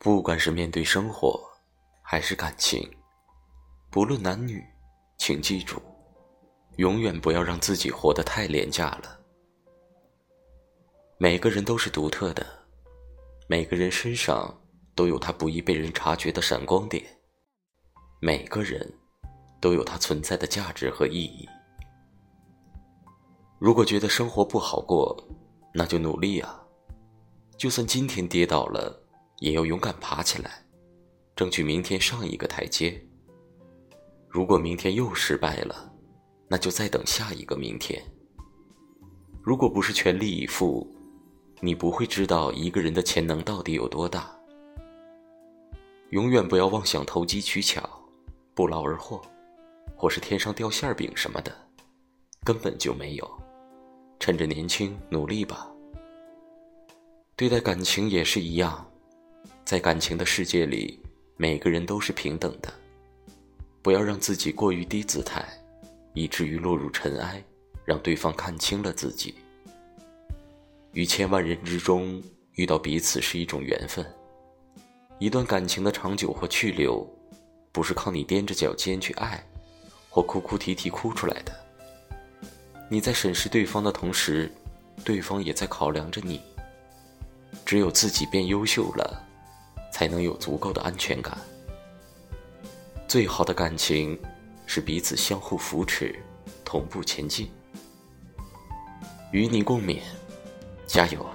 不管是面对生活，还是感情，不论男女，请记住，永远不要让自己活得太廉价了。每个人都是独特的，每个人身上都有他不易被人察觉的闪光点，每个人都有他存在的价值和意义。如果觉得生活不好过，那就努力啊！就算今天跌倒了。也要勇敢爬起来，争取明天上一个台阶。如果明天又失败了，那就再等下一个明天。如果不是全力以赴，你不会知道一个人的潜能到底有多大。永远不要妄想投机取巧、不劳而获，或是天上掉馅饼什么的，根本就没有。趁着年轻，努力吧。对待感情也是一样。在感情的世界里，每个人都是平等的。不要让自己过于低姿态，以至于落入尘埃，让对方看清了自己。于千万人之中遇到彼此是一种缘分。一段感情的长久或去留，不是靠你踮着脚尖去爱，或哭哭啼啼哭出来的。你在审视对方的同时，对方也在考量着你。只有自己变优秀了。才能有足够的安全感。最好的感情是彼此相互扶持，同步前进。与你共勉，加油！